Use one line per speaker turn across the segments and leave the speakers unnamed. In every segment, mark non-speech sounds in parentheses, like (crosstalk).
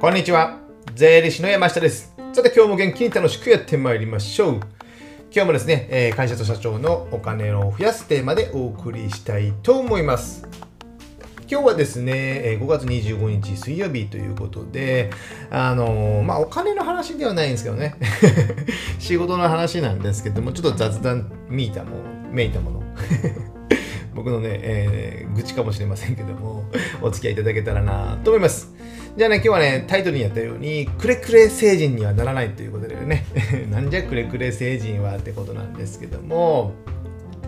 こんにちは。税理士の山下です。さて今日も元気に楽しくやってまいりましょう。今日もですね、え会社と社長のお金を増やすテーマでお送りしたいと思います。今日はですね、5月25日水曜日ということで、あのまあ、お金の話ではないんですけどね、(laughs) 仕事の話なんですけども、ちょっと雑談めいたもの、めいたもの。(laughs) 僕のね、えー愚痴かもしれませんけども、お付き合いいただけたらなと思います。じゃあね、今日はね、タイトルにあったように、くれくれ成人にはならないということでね、(laughs) なんじゃくれくれ成人はってことなんですけども、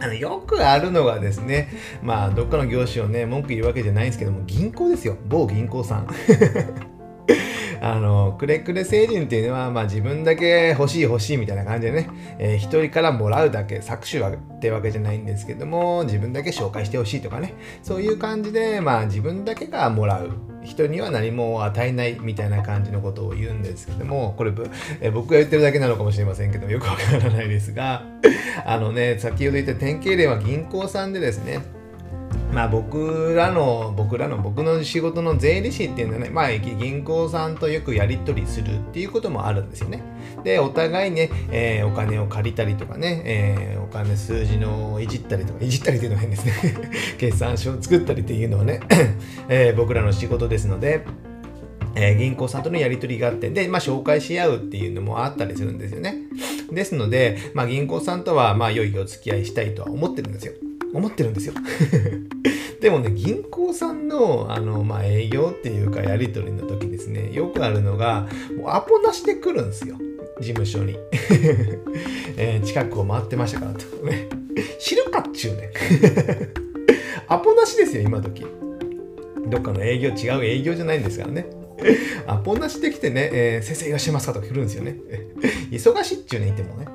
あのよくあるのがですね、まあ、どっかの業種をね、文句言うわけじゃないんですけども、銀行ですよ、某銀行さん。(laughs) あのくれくれ成人っていうのは、まあ、自分だけ欲しい欲しいみたいな感じでね、えー一人からもらうだけ搾取はってわけじゃないんですけども自分だけ紹介してほしいとかねそういう感じで、まあ、自分だけがもらう。人には何も与えないみたいな感じのことを言うんですけどもこれ、え僕が言ってるだけなのかもしれませんけどよくわからないですがあのね先ほど言った典型例は銀行さんでですねまあ僕らの僕らの僕の仕事の税理士っていうのはね、まあ銀行さんとよくやり取りするっていうこともあるんですよね。で、お互いね、えーお金を借りたりとかね、えーお金数字のいじったりとか、いじったりっていうのは変ですね。(laughs) 決算書を作ったりっていうのはね、(coughs) えー僕らの仕事ですので、えー銀行さんとのやり取りがあって、で、まあ、紹介し合うっていうのもあったりするんですよね。ですので、まあ、銀行さんとは、まあ、良いお付き合いしたいとは思ってるんですよ。思ってるんですよ。(laughs) でもね、銀行さんの、あの、まあ、営業っていうか、やり取りの時ですね、よくあるのが、もうアポなしで来るんですよ。事務所に。(laughs) えー近くを回ってましたからと。ね、(laughs) 知るかっちゅうね。(laughs) アポなしですよ、今時。どっかの営業、違う営業じゃないんですからね。(laughs) アポなしできてね、えー先生いらっしゃいますかとか来るんですよね。(laughs) 忙しいっちゅうね、いてもね。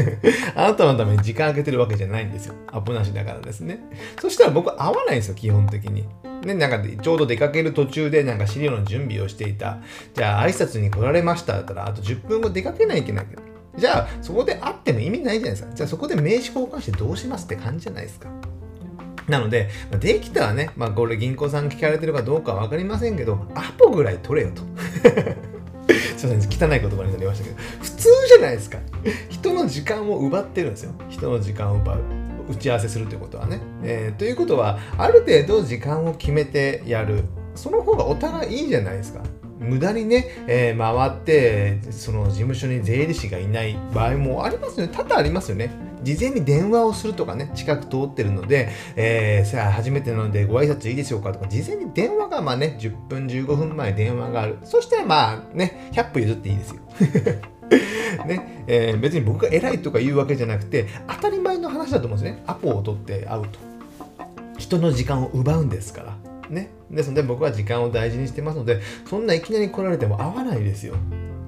(laughs) あなたのために時間空けてるわけじゃないんですよ。アポなしだからですね。そしたら僕会わないんですよ、基本的に。ね、なんかちょうど出かける途中でなんか資料の準備をしていた。じゃあ挨拶に来られましただったら、あと10分後出かけないといけないけど。じゃあそこで会っても意味ないじゃないですか。じゃあそこで名刺交換してどうしますって感じじゃないですか。なので、できたらね、まあ、これ銀行さん聞かれてるかどうかは分かりませんけど、アポぐらい取れよと。(laughs) すいません、汚い言葉になりましたけど、普通じゃないですか。人の時間を奪ってるんですよ。人の時間を奪う。打ち合わせするということはね。えーということは、ある程度時間を決めてやる。その方がお互いいいじゃないですか。無駄にね、えー回って、その事務所に税理士がいない場合もありますよね。多々ありますよね。事前に電話をするとかね、近く通ってるので、えーさあ、初めてなのでご挨拶いいでしょうかとか、事前に電話がまあね、10分、15分前電話がある。そしたらまあね、100歩譲っていいですよ。(laughs) ねえー別に僕が偉いとか言うわけじゃなくて、当たり前の話だと思うんですね。アポを取って会うと。人の時間を奪うんですから。ね。ですので僕は時間を大事にしてますので、そんないきなり来られても会わないですよ。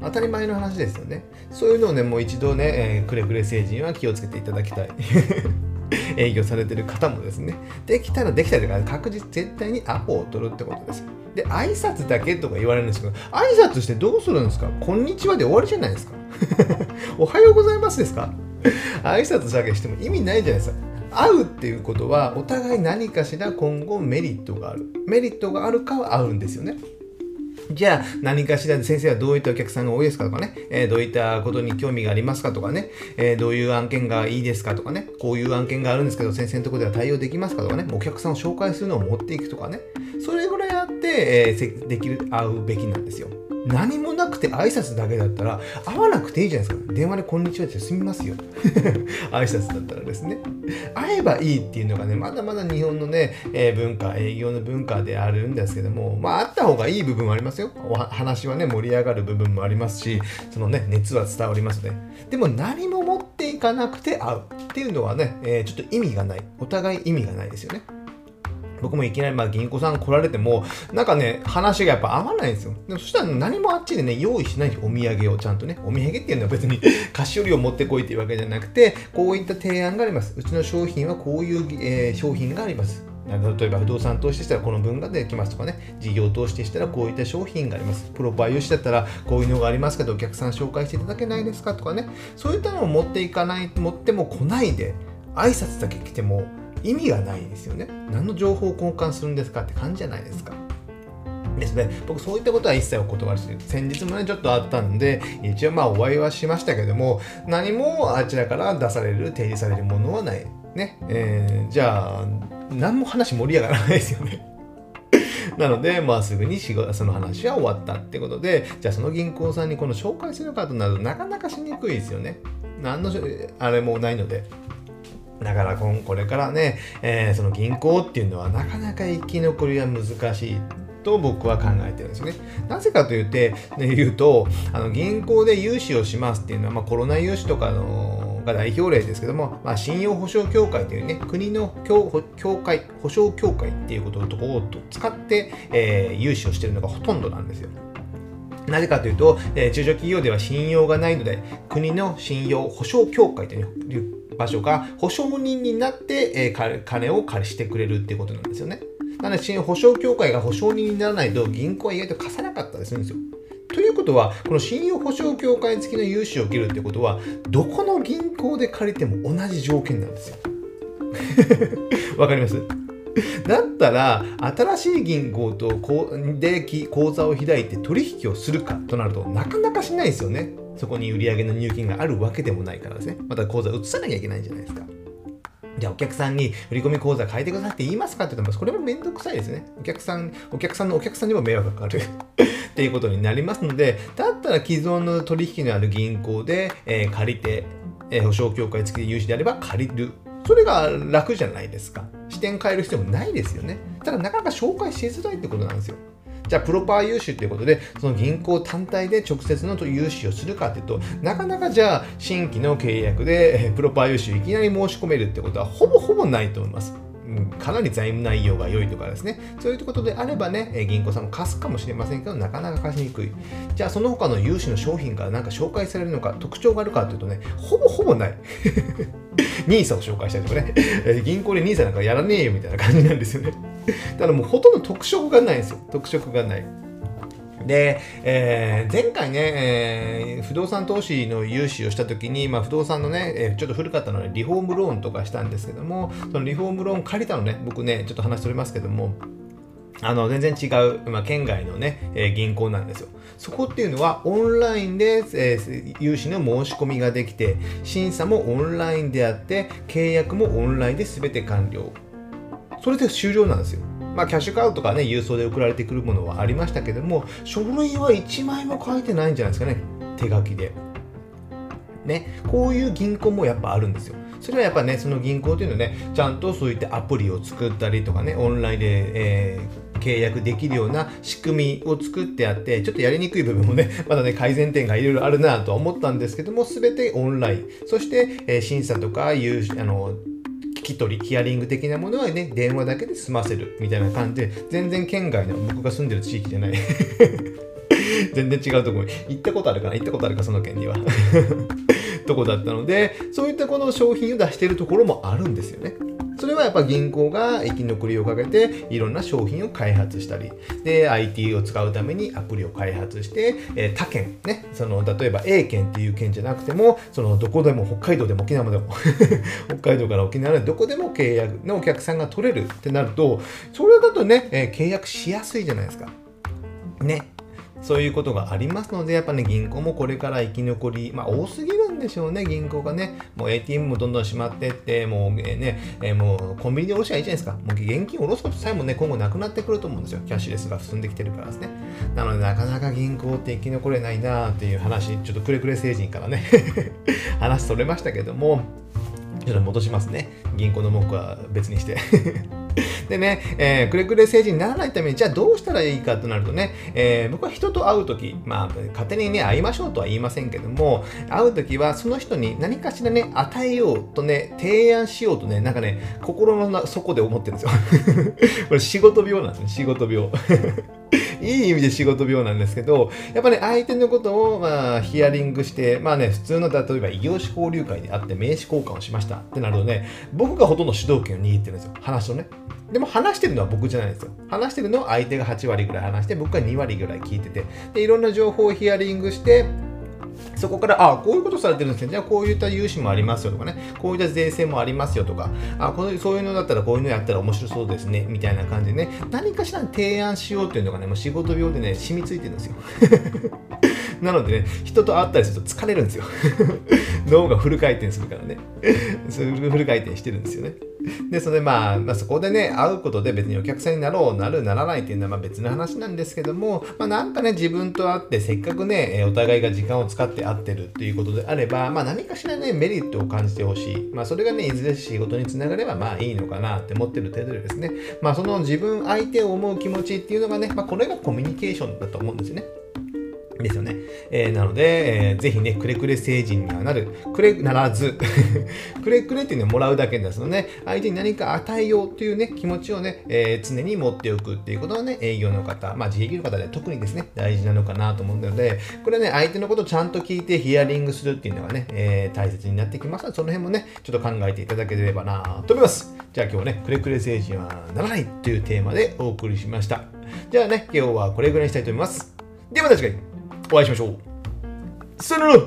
当たり前の話ですよね。そういうのをね、もう一度ね、えーくれくれ成人は気をつけていただきたい。(laughs) 営業されてる方もですね、できたらできたら確実絶対にアポを取るってことです。で、挨拶だけとか言われるんですけど、挨拶してどうするんですか？こんにちはで終わりじゃないですか。(laughs) おはようございますですか？(laughs) 挨拶だけしても意味ないじゃないですか。会うっていうことはお互い何かしら今後メリットがある。メリットがあるかは会うんですよね。じゃあ何かしら先生はどういったお客さんが多いですかとかね、えーどういったことに興味がありますかとかね、えーどういう案件がいいですかとかね、こういう案件があるんですけど先生のとこでは対応できますかとかね、お客さんを紹介するのを持っていくとかね、それぐらいあって、えーできる、会うべきなんですよ。何もなくて挨拶だけだったら会わなくていいじゃないですか。電話でこんにちはって済みますよ。(laughs) 挨拶だったらですね。会えばいいっていうのがね、まだまだ日本のね、えー文化、営業の文化であるんですけども、まあ、あった方がいい部分もありますよ。お話はね、盛り上がる部分もありますし、そのね、熱は伝わりますね。でも何も持っていかなくて会うっていうのはね、えーちょっと意味がない。お互い意味がないですよね。僕もいきなりまあ銀行さん来られても、なんかね、話がやっぱ合わないんですよ。でもそしたら何もあっちでね、用意しないでお土産をちゃんとね、お土産っていうのは別に (laughs) 菓子折りを持ってこいっていうわけじゃなくて、こういった提案があります。うちの商品はこういう、えー商品があります。例えば不動産投資でしたらこの分ができますとかね、事業投資でしたらこういった商品があります。プロバイオシだったらこういうのがありますけど、お客さん紹介していただけないですかとかね、そういったのを持っていかない、持っても来ないで、挨拶だけ来ても意味がないですよね。何の情報を交換するんですかって感じじゃないですか。ですね、僕そういったことは一切お断りしてる。先日もね、ちょっとあったんで、一応まあお会いはしましたけども、何もあちらから出される、提示されるものはない。ね。えー、じゃあ、何も話盛り上がらないですよね。(laughs) なので、まあ、すぐにその話は終わったってことで、じゃあその銀行さんにこの紹介するかとなるとなかなかしにくいですよね。何のあれもないので。だからこれからね、えー、その銀行っていうのはなかなか生き残りは難しいと僕は考えてるんですね。なぜかというて、ね、言うと、あの銀行で融資をしますっていうのは、まあ、コロナ融資とかのが代表例ですけども、まあ、信用保証協会というね、国の協会、保証協会っていうことを使って、えー、融資をしているのがほとんどなんですよ。なぜかというと、えー、中小企業では信用がないので、国の信用保証協会という場所が保証人になって、えー、金を借りしてくれるっていうことなんですよね。なので、信用保証協会が保証人にならないと銀行は意外と貸さなかったりするんですよ。ということは、この信用保証協会付きの融資を受けるってことは、どこの銀行で借りても同じ条件なんですよ。(laughs) わかります？だったら、新しい銀行とで口座を開いて取引をするかとなるとなかなかしないですよね。そこに売り上げの入金があるわけでもないからですね。また口座移さなきゃいけないんじゃないですか。じゃあお客さんに振込み口座変えてくださいって言いますかって言ったら、これもめんどくさいですね。お客さん、お客さんのお客さんにも迷惑がかかる (laughs) っていうことになりますので、だったら既存の取引のある銀行で、えー、借りて、えー、保証協会付きで融資であれば借りる。それが楽じゃないですか。視点変える必要もないですよね。ただなかなか紹介しづらいってことなんですよ。じゃあプロパー融資ということで、その銀行単体で直接の融資をするかというと、なかなかじゃあ新規の契約でプロパー融資をいきなり申し込めるってことはほぼほぼないと思います。かなり財務内容が良いとかですね、そういうことであればね、銀行さんも貸すかもしれませんけど、なかなか貸しにくい。じゃあ、その他の融資の商品が何か紹介されるのか、特徴があるかというとね、ほぼほぼない。(laughs) ニーサを紹介したりとかね、銀行でニーサなんかやらねえよみたいな感じなんですよね。(laughs) ただもうほとんど特色がないんですよ。特色がない。で、えー、前回ね、えー、不動産投資の融資をしたときに、まあ、不動産のね、えー、ちょっと古かったので、リフォームローンとかしたんですけども、そのリフォームローン借りたのね、僕ね、ちょっと話しておりますけども、あの、全然違う、まあ、県外のね、えー、銀行なんですよ。そこっていうのは、オンラインで、えー、融資の申し込みができて、審査もオンラインであって、契約もオンラインで全て完了。それで終了なんですよ。まあ、キャッシュカードとかね、郵送で送られてくるものはありましたけども、書類は1枚も書いてないんじゃないですかね、手書きで。ね、こういう銀行もやっぱあるんですよ。それはやっぱね、その銀行っていうのはね、ちゃんとそういったアプリを作ったりとかね、オンラインで、えー、契約できるような仕組みを作ってあって、ちょっとやりにくい部分もね、(laughs) まだね、改善点がいろいろあるなとは思ったんですけども、すべてオンライン。そして、えー、審査とかいう、あの、き取り、ヒアリング的なものはね、電話だけで済ませるみたいな感じで、全然県外の僕が住んでる地域じゃない。(laughs) 全然違うとこに。行ったことあるかな？行ったことあるか、その県には。(laughs) とこだったので、そういったこの商品を出してるところもあるんですよね。それはやっぱ銀行が生き残りをかけていろんな商品を開発したり。で IT を使うためにアプリを開発して、えー、他県ねその例えば A 県っていう県じゃなくてもそのどこでも北海道でも沖縄でも (laughs) 北海道から沖縄でどこでも契約のお客さんが取れるってなるとそれだとね、えー、契約しやすいじゃないですか。ね。そういうことがありますので、やっぱね、銀行もこれから生き残り、まあ、多すぎるんでしょうね、銀行がね。もう ATM もどんどん閉まってって、もうね、え、もうコンビニで下ろしゃいいじゃないですか。もう現金下ろすことさえもね、今後なくなってくると思うんですよ。キャッシュレスが進んできてるからですね。なので、なかなか銀行って生き残れないなーっていう話、ちょっとくれくれ星人からね (laughs) 話それましたけども、ちょっと戻しますね。銀行の文句は別にしてでね、えー、くれくれ政治にならないために、じゃあどうしたらいいかとなるとね、えー、僕は人と会うとき、まあ、勝手にね、会いましょうとは言いませんけども、会うときは、その人に何かしらね、与えようとね、提案しようとね、なんかね、心の底で思ってるんですよ。(laughs) これ仕事病なんですね、仕事病。(laughs) いい意味で仕事病なんですけど、やっぱね、相手のことを、まあ、ヒアリングして、まあね、普通の、例えば異業種交流会であって名刺交換をしましたってなるとね、僕がほとんど主導権を握ってるんですよ、話をね。でも話してるのは僕じゃないんですよ。話してるのは相手が8割ぐらい話して、僕が2割ぐらい聞いてて、でいろんな情報をヒアリングして、そこから、あこういうことされてるんですね。じゃあ、こういった融資もありますよとかね、こういった税制もありますよとか、あこのそういうのだったらこういうのやったら面白そうですね、みたいな感じでね、何かしら提案しようっていうのがね、もう仕事病でね、染みついてるんですよ。(laughs) なのでね、人と会ったりすると疲れるんですよ。(laughs) 脳がフル回転するからね。(laughs) フル回転してるんですよね。で、それまあ、まあ、そこでね、会うことで別にお客さんになろう、なる、ならないっていうのはま別の話なんですけども、まあなんかね、自分と会って、せっかくね、お互いが時間を使って会ってるっていうことであれば、まあ何かしらね、メリットを感じてほしい。まあそれがね、いずれ仕事につながればまあいいのかなって思ってる程度でですね、まあその自分相手を思う気持ちっていうのがね、まあこれがコミュニケーションだと思うんですよね。ですよね。えー、なので、えー、ぜひね、くれくれ成人にはなる。くれならず (laughs) くれくれっていうのをもらうだけですので、相手に何か与えようというね、気持ちをね、えー、常に持っておくっていうことはね、営業の方、まあ自営業の方で特にですね、大事なのかなと思うので、これね、相手のことをちゃんと聞いてヒアリングするっていうのがね、えー、大切になってきますので、その辺もね、ちょっと考えていただければなと思います。じゃあ今日ね、くれくれ成人はならないというテーマでお送りしました。じゃあね、今日はこれぐらいにしたいと思います。ではまた次回。お会いしましょう。さよなら